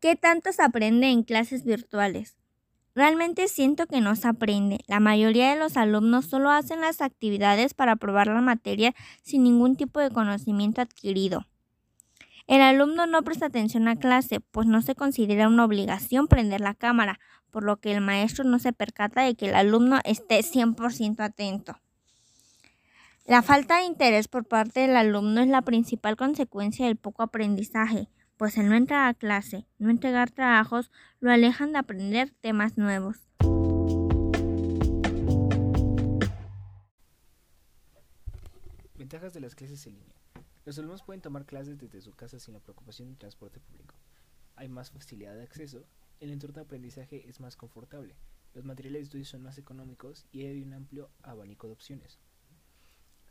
¿Qué tanto se aprende en clases virtuales? Realmente siento que no se aprende. La mayoría de los alumnos solo hacen las actividades para probar la materia sin ningún tipo de conocimiento adquirido. El alumno no presta atención a clase, pues no se considera una obligación prender la cámara, por lo que el maestro no se percata de que el alumno esté 100% atento. La falta de interés por parte del alumno es la principal consecuencia del poco aprendizaje, pues el no entrar a clase, no entregar trabajos, lo alejan de aprender temas nuevos. Ventajas de las clases en línea. Los alumnos pueden tomar clases desde su casa sin la preocupación del transporte público. Hay más facilidad de acceso, el entorno de aprendizaje es más confortable, los materiales de estudio son más económicos y hay un amplio abanico de opciones.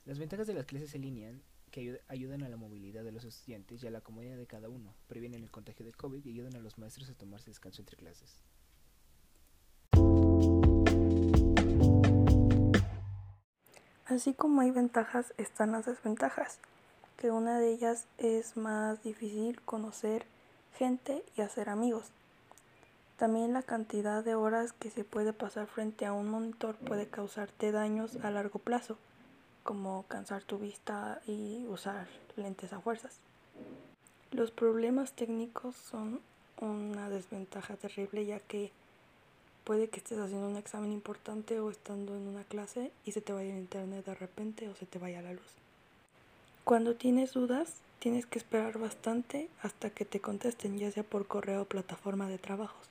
Las ventajas de las clases en línea que ayudan a la movilidad de los estudiantes y a la comodidad de cada uno, previenen el contagio de COVID y ayudan a los maestros a tomarse descanso entre clases. Así como hay ventajas, están las desventajas que una de ellas es más difícil conocer gente y hacer amigos. También la cantidad de horas que se puede pasar frente a un monitor puede causarte daños a largo plazo, como cansar tu vista y usar lentes a fuerzas. Los problemas técnicos son una desventaja terrible ya que puede que estés haciendo un examen importante o estando en una clase y se te vaya el internet de repente o se te vaya la luz. Cuando tienes dudas, tienes que esperar bastante hasta que te contesten, ya sea por correo o plataforma de trabajos.